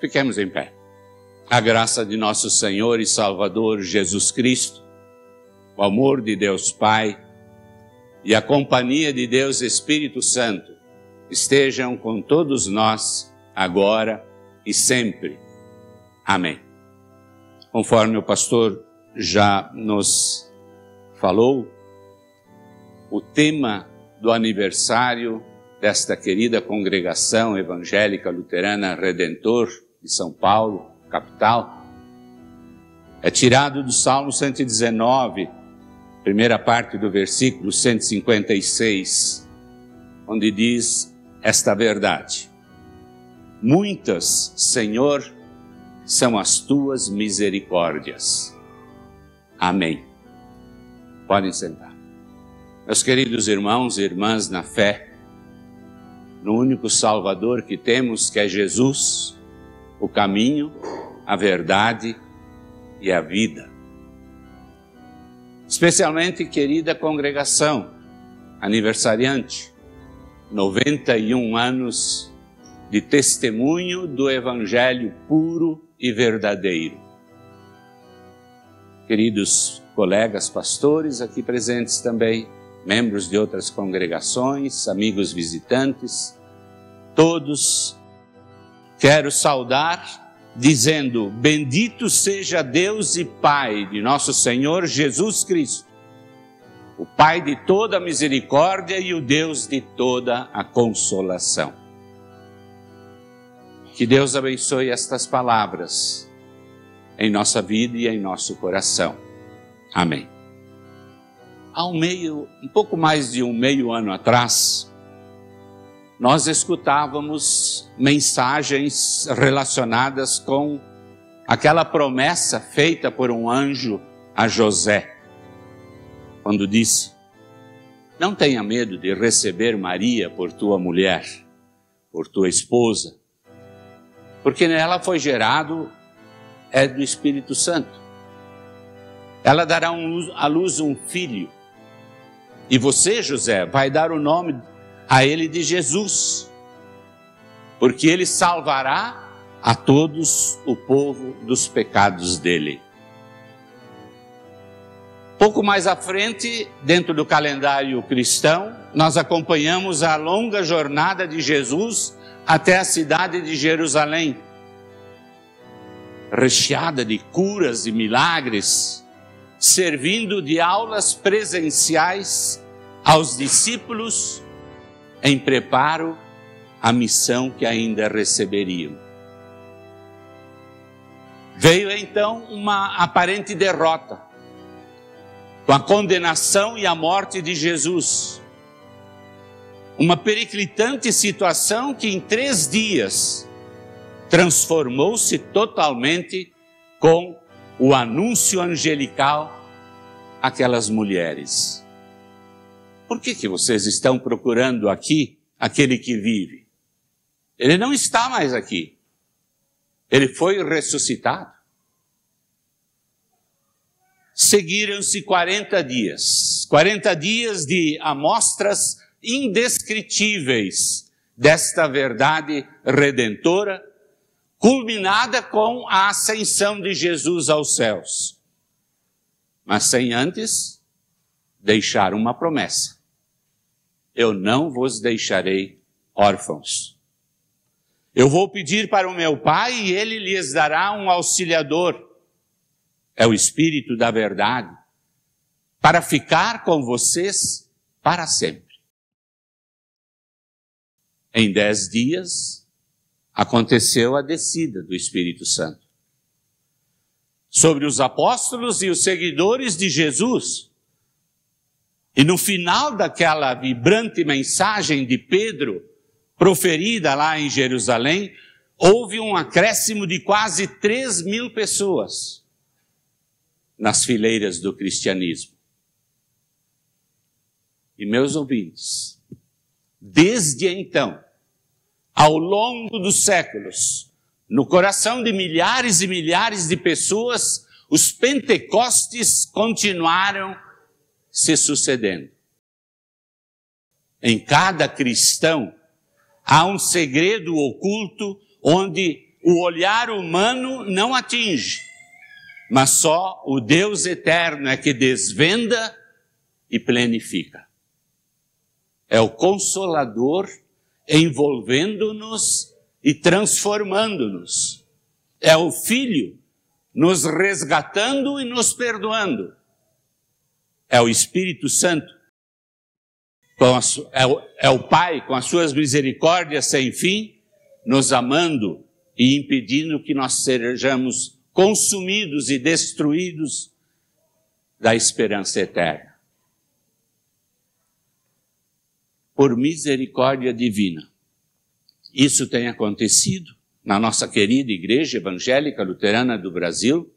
Fiquemos em pé. A graça de nosso Senhor e Salvador Jesus Cristo, o amor de Deus Pai e a companhia de Deus Espírito Santo estejam com todos nós agora e sempre. Amém. Conforme o pastor já nos falou, o tema do aniversário desta querida congregação evangélica luterana Redentor de São Paulo, capital, é tirado do Salmo 119, primeira parte do versículo 156, onde diz esta verdade: Muitas, Senhor, são as tuas misericórdias. Amém. Podem sentar. Meus queridos irmãos e irmãs na fé, no único Salvador que temos, que é Jesus, o caminho, a verdade e a vida. Especialmente, querida congregação, aniversariante, 91 anos de testemunho do Evangelho puro e verdadeiro. Queridos colegas pastores aqui presentes também, membros de outras congregações, amigos visitantes, todos quero saudar dizendo: Bendito seja Deus e Pai de nosso Senhor Jesus Cristo, o Pai de toda a misericórdia e o Deus de toda a consolação. Que Deus abençoe estas palavras em nossa vida e em nosso coração. Amém há um meio, um pouco mais de um meio ano atrás, nós escutávamos mensagens relacionadas com aquela promessa feita por um anjo a José, quando disse: Não tenha medo de receber Maria por tua mulher, por tua esposa, porque nela foi gerado é do Espírito Santo. Ela dará à luz um filho e você, José, vai dar o nome a ele de Jesus, porque ele salvará a todos o povo dos pecados dele. Pouco mais à frente, dentro do calendário cristão, nós acompanhamos a longa jornada de Jesus até a cidade de Jerusalém, recheada de curas e milagres, servindo de aulas presenciais aos discípulos em preparo à missão que ainda receberiam. Veio então uma aparente derrota, com a condenação e a morte de Jesus. Uma periclitante situação que em três dias transformou-se totalmente com o anúncio angelical àquelas mulheres. Por que, que vocês estão procurando aqui aquele que vive? Ele não está mais aqui. Ele foi ressuscitado. Seguiram-se 40 dias 40 dias de amostras indescritíveis desta verdade redentora culminada com a ascensão de Jesus aos céus. Mas sem antes deixar uma promessa: Eu não vos deixarei órfãos. Eu vou pedir para o meu Pai e ele lhes dará um auxiliador. É o Espírito da Verdade, para ficar com vocês para sempre. Em dez dias, aconteceu a descida do Espírito Santo. Sobre os apóstolos e os seguidores de Jesus. E no final daquela vibrante mensagem de Pedro, proferida lá em Jerusalém, houve um acréscimo de quase 3 mil pessoas nas fileiras do cristianismo. E meus ouvintes, desde então, ao longo dos séculos, no coração de milhares e milhares de pessoas, os Pentecostes continuaram se sucedendo. Em cada cristão há um segredo oculto onde o olhar humano não atinge, mas só o Deus eterno é que desvenda e plenifica. É o consolador envolvendo-nos e transformando-nos. É o Filho nos resgatando e nos perdoando. É o Espírito Santo, é, o, é o Pai com as suas misericórdias sem fim, nos amando e impedindo que nós sejamos consumidos e destruídos da esperança eterna. Por misericórdia divina. Isso tem acontecido na nossa querida Igreja Evangélica Luterana do Brasil,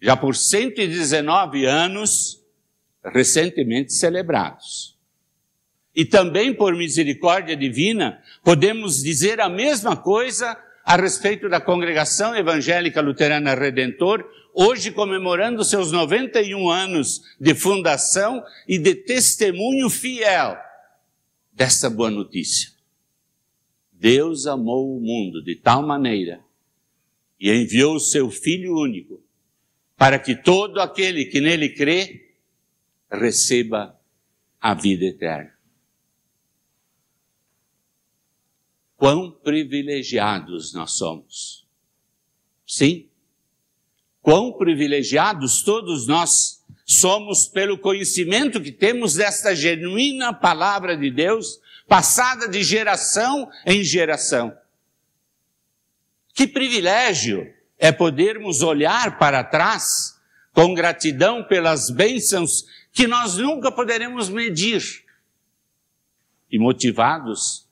já por 119 anos recentemente celebrados. E também por misericórdia divina, podemos dizer a mesma coisa a respeito da Congregação Evangélica Luterana Redentor, hoje comemorando seus 91 anos de fundação e de testemunho fiel dessa boa notícia. Deus amou o mundo de tal maneira e enviou o seu Filho único para que todo aquele que nele crê receba a vida eterna. Quão privilegiados nós somos. Sim, quão privilegiados todos nós somos pelo conhecimento que temos desta genuína palavra de Deus passada de geração em geração. Que privilégio é podermos olhar para trás com gratidão pelas bênçãos que nós nunca poderemos medir e motivados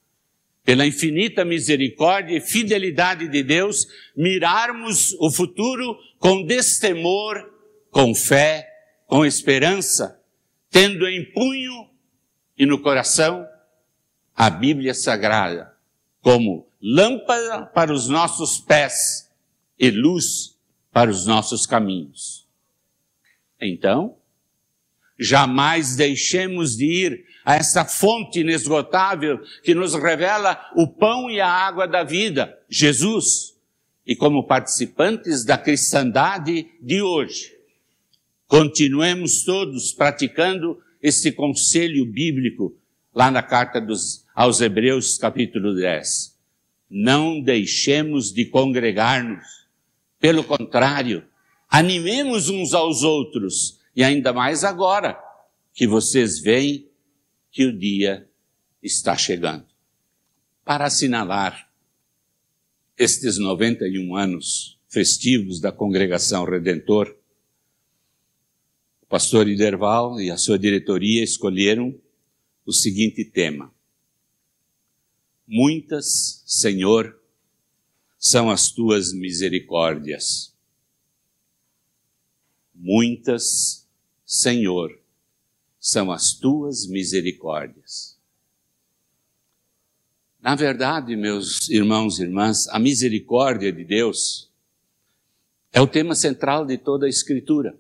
pela infinita misericórdia e fidelidade de Deus, mirarmos o futuro com destemor, com fé, com esperança, tendo em punho e no coração a Bíblia Sagrada como lâmpada para os nossos pés e luz para os nossos caminhos. Então, jamais deixemos de ir a essa fonte inesgotável que nos revela o pão e a água da vida, Jesus. E como participantes da cristandade de hoje, continuemos todos praticando esse conselho bíblico lá na carta dos, aos Hebreus, capítulo 10. Não deixemos de congregar-nos. Pelo contrário, animemos uns aos outros, e ainda mais agora que vocês veem que o dia está chegando. Para assinalar estes 91 anos festivos da Congregação Redentor, o pastor Iderval e a sua diretoria escolheram o seguinte tema: Muitas, Senhor, são as tuas misericórdias. Muitas, Senhor, são as tuas misericórdias. Na verdade, meus irmãos e irmãs, a misericórdia de Deus é o tema central de toda a Escritura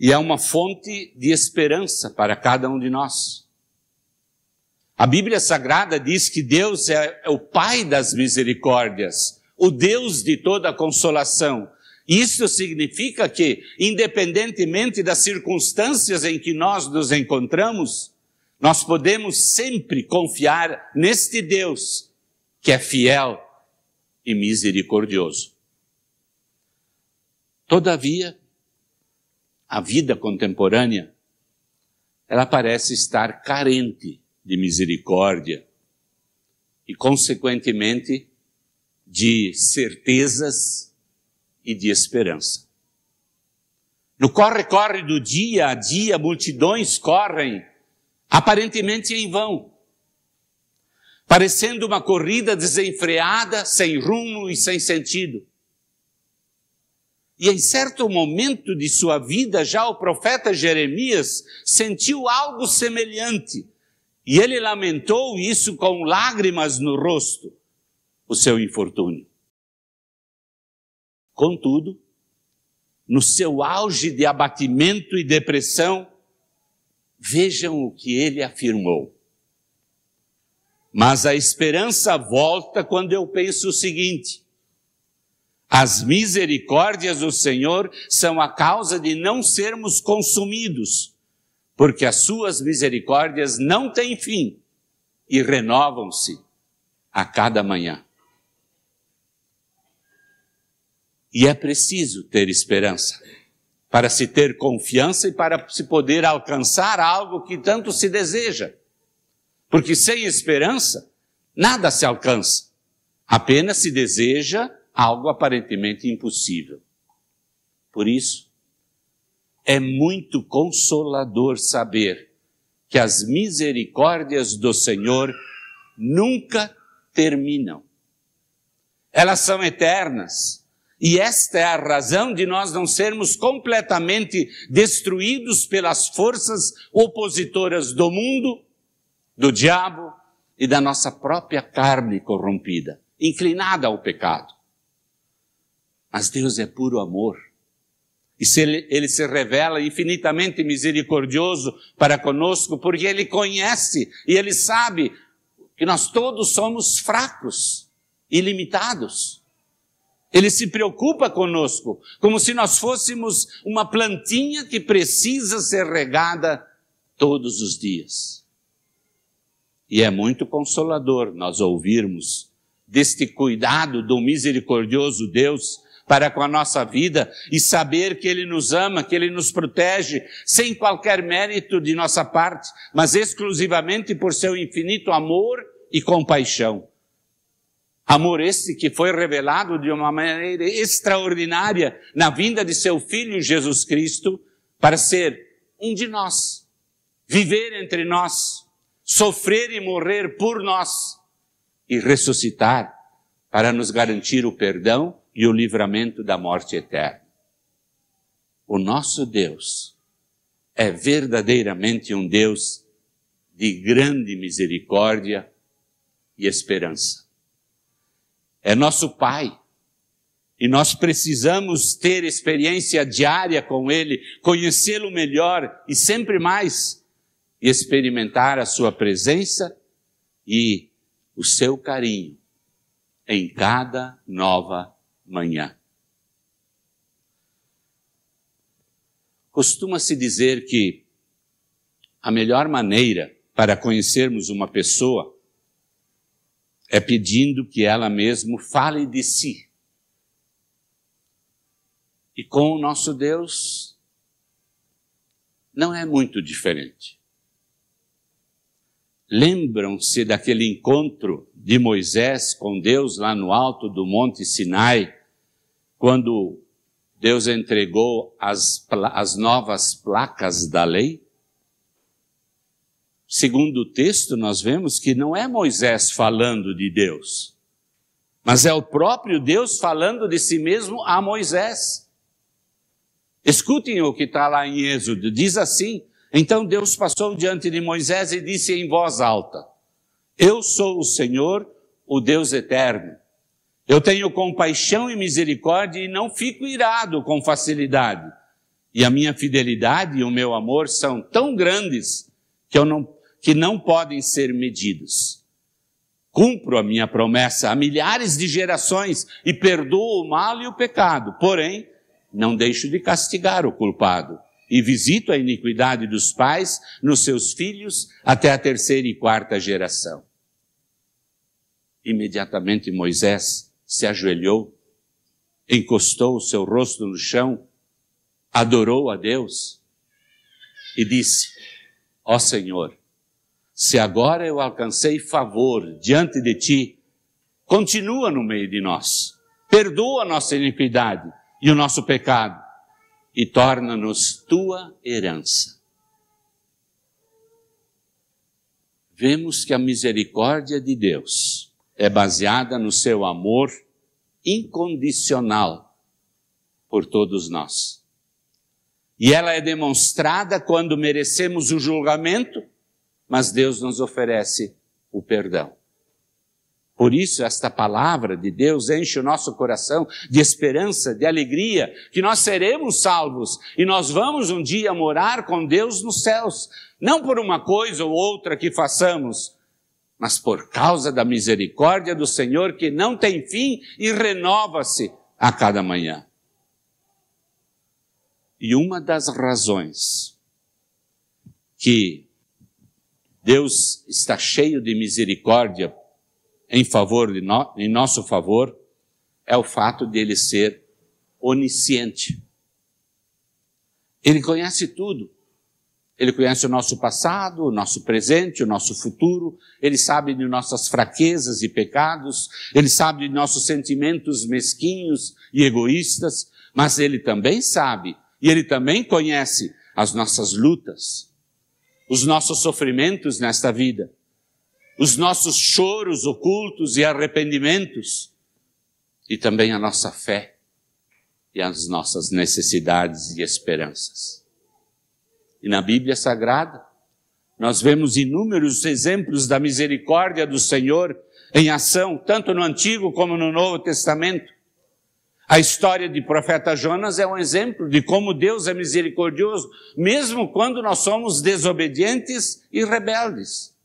e é uma fonte de esperança para cada um de nós. A Bíblia Sagrada diz que Deus é, é o Pai das misericórdias, o Deus de toda consolação. Isso significa que, independentemente das circunstâncias em que nós nos encontramos, nós podemos sempre confiar neste Deus que é fiel e misericordioso. Todavia, a vida contemporânea, ela parece estar carente de misericórdia e, consequentemente, de certezas e de esperança. No corre-corre do dia a dia, multidões correm, aparentemente em vão, parecendo uma corrida desenfreada, sem rumo e sem sentido. E em certo momento de sua vida, já o profeta Jeremias sentiu algo semelhante. E ele lamentou isso com lágrimas no rosto, o seu infortúnio. Contudo, no seu auge de abatimento e depressão, vejam o que ele afirmou. Mas a esperança volta quando eu penso o seguinte: as misericórdias do Senhor são a causa de não sermos consumidos, porque as suas misericórdias não têm fim e renovam-se a cada manhã. E é preciso ter esperança para se ter confiança e para se poder alcançar algo que tanto se deseja. Porque sem esperança, nada se alcança. Apenas se deseja algo aparentemente impossível. Por isso, é muito consolador saber que as misericórdias do Senhor nunca terminam. Elas são eternas. E esta é a razão de nós não sermos completamente destruídos pelas forças opositoras do mundo do diabo e da nossa própria carne corrompida, inclinada ao pecado. Mas Deus é puro amor. E se ele, ele, se revela infinitamente misericordioso para conosco, porque Ele conhece e Ele sabe que nós todos somos fracos e limitados. Ele se preocupa conosco, como se nós fôssemos uma plantinha que precisa ser regada todos os dias. E é muito consolador nós ouvirmos deste cuidado do misericordioso Deus para com a nossa vida e saber que Ele nos ama, que Ele nos protege, sem qualquer mérito de nossa parte, mas exclusivamente por seu infinito amor e compaixão. Amor este que foi revelado de uma maneira extraordinária na vinda de seu Filho Jesus Cristo para ser um de nós, viver entre nós, sofrer e morrer por nós e ressuscitar para nos garantir o perdão e o livramento da morte eterna. O nosso Deus é verdadeiramente um Deus de grande misericórdia e esperança. É nosso Pai. E nós precisamos ter experiência diária com Ele, conhecê-lo melhor e sempre mais e experimentar a sua presença e o seu carinho em cada nova manhã. Costuma-se dizer que a melhor maneira para conhecermos uma pessoa é pedindo que ela mesmo fale de si. E com o nosso Deus não é muito diferente. Lembram-se daquele encontro de Moisés com Deus lá no alto do Monte Sinai, quando Deus entregou as, as novas placas da lei? Segundo o texto, nós vemos que não é Moisés falando de Deus, mas é o próprio Deus falando de si mesmo a Moisés. Escutem o que está lá em Êxodo, diz assim: então Deus passou diante de Moisés e disse em voz alta: Eu sou o Senhor, o Deus eterno. Eu tenho compaixão e misericórdia e não fico irado com facilidade. E a minha fidelidade e o meu amor são tão grandes que, eu não, que não podem ser medidos. Cumpro a minha promessa a milhares de gerações e perdoo o mal e o pecado, porém, não deixo de castigar o culpado e visito a iniquidade dos pais nos seus filhos até a terceira e quarta geração. Imediatamente Moisés se ajoelhou, encostou o seu rosto no chão, adorou a Deus e disse: Ó Senhor, se agora eu alcancei favor diante de ti, continua no meio de nós, perdoa a nossa iniquidade e o nosso pecado e torna-nos tua herança. Vemos que a misericórdia de Deus é baseada no seu amor incondicional por todos nós. E ela é demonstrada quando merecemos o julgamento, mas Deus nos oferece o perdão. Por isso, esta palavra de Deus enche o nosso coração de esperança, de alegria, que nós seremos salvos e nós vamos um dia morar com Deus nos céus. Não por uma coisa ou outra que façamos, mas por causa da misericórdia do Senhor que não tem fim e renova-se a cada manhã. E uma das razões que Deus está cheio de misericórdia em favor de no, em nosso favor é o fato de ele ser onisciente. Ele conhece tudo. Ele conhece o nosso passado, o nosso presente, o nosso futuro. Ele sabe de nossas fraquezas e pecados. Ele sabe de nossos sentimentos mesquinhos e egoístas. Mas ele também sabe e ele também conhece as nossas lutas, os nossos sofrimentos nesta vida, os nossos choros ocultos e arrependimentos, e também a nossa fé e as nossas necessidades e esperanças. E na Bíblia Sagrada, nós vemos inúmeros exemplos da misericórdia do Senhor em ação, tanto no Antigo como no Novo Testamento. A história de profeta Jonas é um exemplo de como Deus é misericordioso, mesmo quando nós somos desobedientes e rebeldes.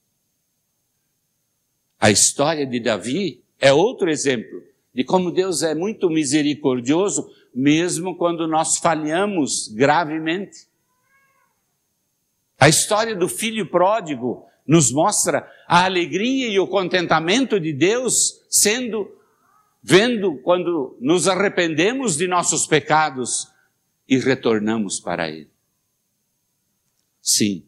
A história de Davi é outro exemplo de como Deus é muito misericordioso, mesmo quando nós falhamos gravemente. A história do filho pródigo nos mostra a alegria e o contentamento de Deus sendo vendo quando nos arrependemos de nossos pecados e retornamos para Ele. Sim,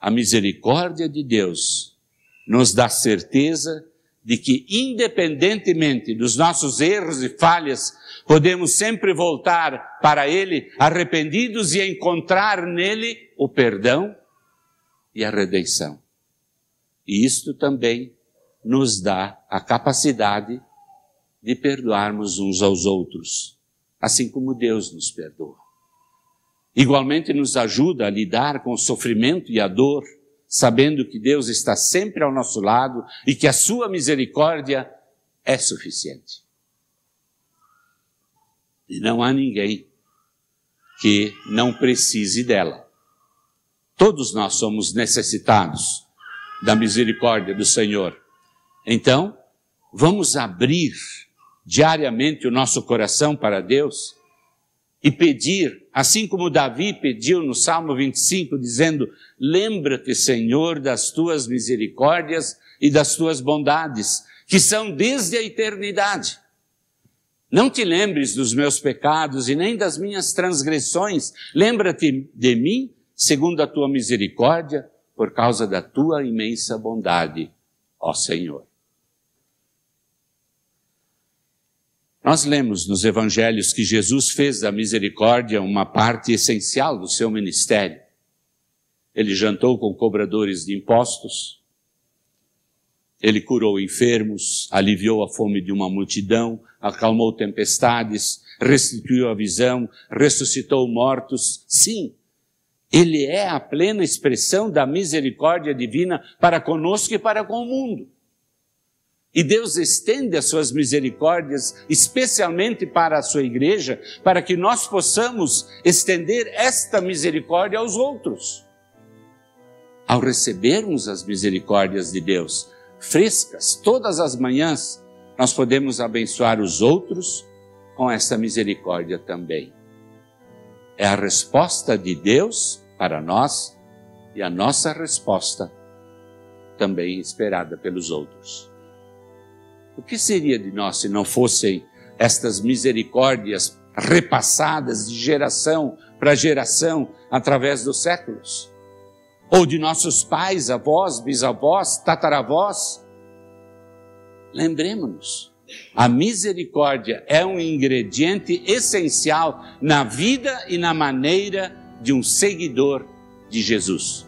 a misericórdia de Deus nos dá certeza de que, independentemente dos nossos erros e falhas, podemos sempre voltar para Ele arrependidos e encontrar nele o perdão e a redenção. E isto também nos dá a capacidade de perdoarmos uns aos outros, assim como Deus nos perdoa. Igualmente nos ajuda a lidar com o sofrimento e a dor, sabendo que Deus está sempre ao nosso lado e que a sua misericórdia é suficiente. E não há ninguém que não precise dela. Todos nós somos necessitados da misericórdia do Senhor. Então, vamos abrir diariamente o nosso coração para Deus e pedir, assim como Davi pediu no Salmo 25, dizendo: Lembra-te, Senhor, das tuas misericórdias e das tuas bondades, que são desde a eternidade. Não te lembres dos meus pecados e nem das minhas transgressões. Lembra-te de mim, segundo a tua misericórdia, por causa da tua imensa bondade, ó Senhor. Nós lemos nos evangelhos que Jesus fez da misericórdia uma parte essencial do seu ministério. Ele jantou com cobradores de impostos, ele curou enfermos, aliviou a fome de uma multidão, acalmou tempestades, restituiu a visão, ressuscitou mortos. Sim, ele é a plena expressão da misericórdia divina para conosco e para com o mundo. E Deus estende as suas misericórdias, especialmente para a sua igreja, para que nós possamos estender esta misericórdia aos outros. Ao recebermos as misericórdias de Deus, frescas, todas as manhãs, nós podemos abençoar os outros com esta misericórdia também. É a resposta de Deus para nós e a nossa resposta também esperada pelos outros. O que seria de nós se não fossem estas misericórdias repassadas de geração para geração através dos séculos? Ou de nossos pais, avós, bisavós, tataravós? Lembremos-nos, a misericórdia é um ingrediente essencial na vida e na maneira de um seguidor de Jesus.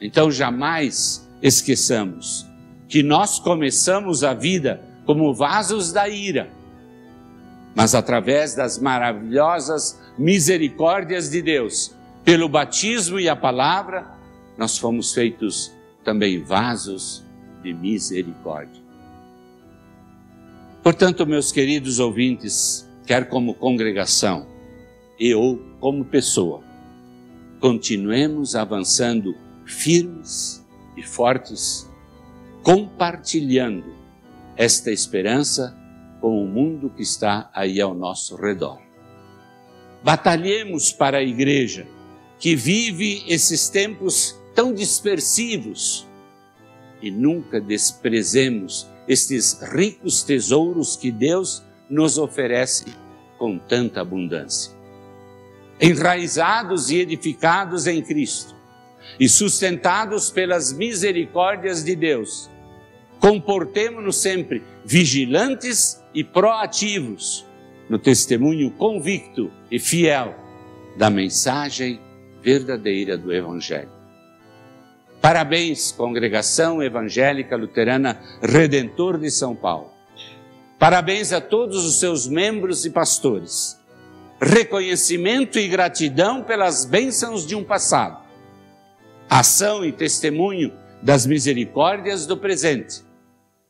Então jamais esqueçamos que nós começamos a vida como vasos da ira, mas através das maravilhosas misericórdias de Deus, pelo batismo e a palavra, nós fomos feitos também vasos de misericórdia. Portanto, meus queridos ouvintes, quer como congregação e ou como pessoa, continuemos avançando firmes e fortes compartilhando esta esperança com o mundo que está aí ao nosso redor. Batalhemos para a igreja que vive esses tempos tão dispersivos e nunca desprezemos estes ricos tesouros que Deus nos oferece com tanta abundância. Enraizados e edificados em Cristo e sustentados pelas misericórdias de Deus, comportemo-nos sempre vigilantes e proativos no testemunho convicto e fiel da mensagem verdadeira do Evangelho. Parabéns, Congregação Evangélica Luterana Redentor de São Paulo. Parabéns a todos os seus membros e pastores. Reconhecimento e gratidão pelas bênçãos de um passado. Ação e testemunho das misericórdias do presente.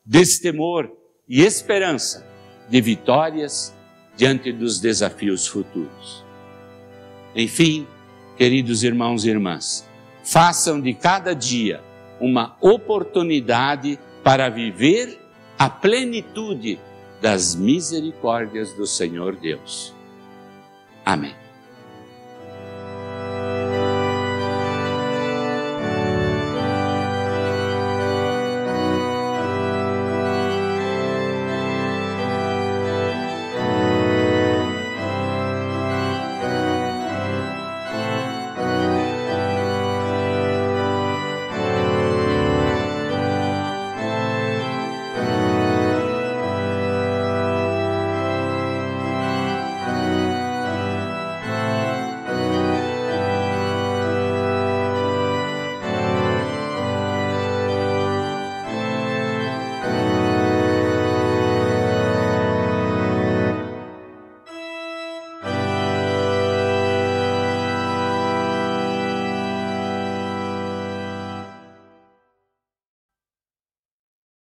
Destemor e esperança de vitórias diante dos desafios futuros. Enfim, queridos irmãos e irmãs, façam de cada dia uma oportunidade para viver a plenitude das misericórdias do Senhor Deus. Amém.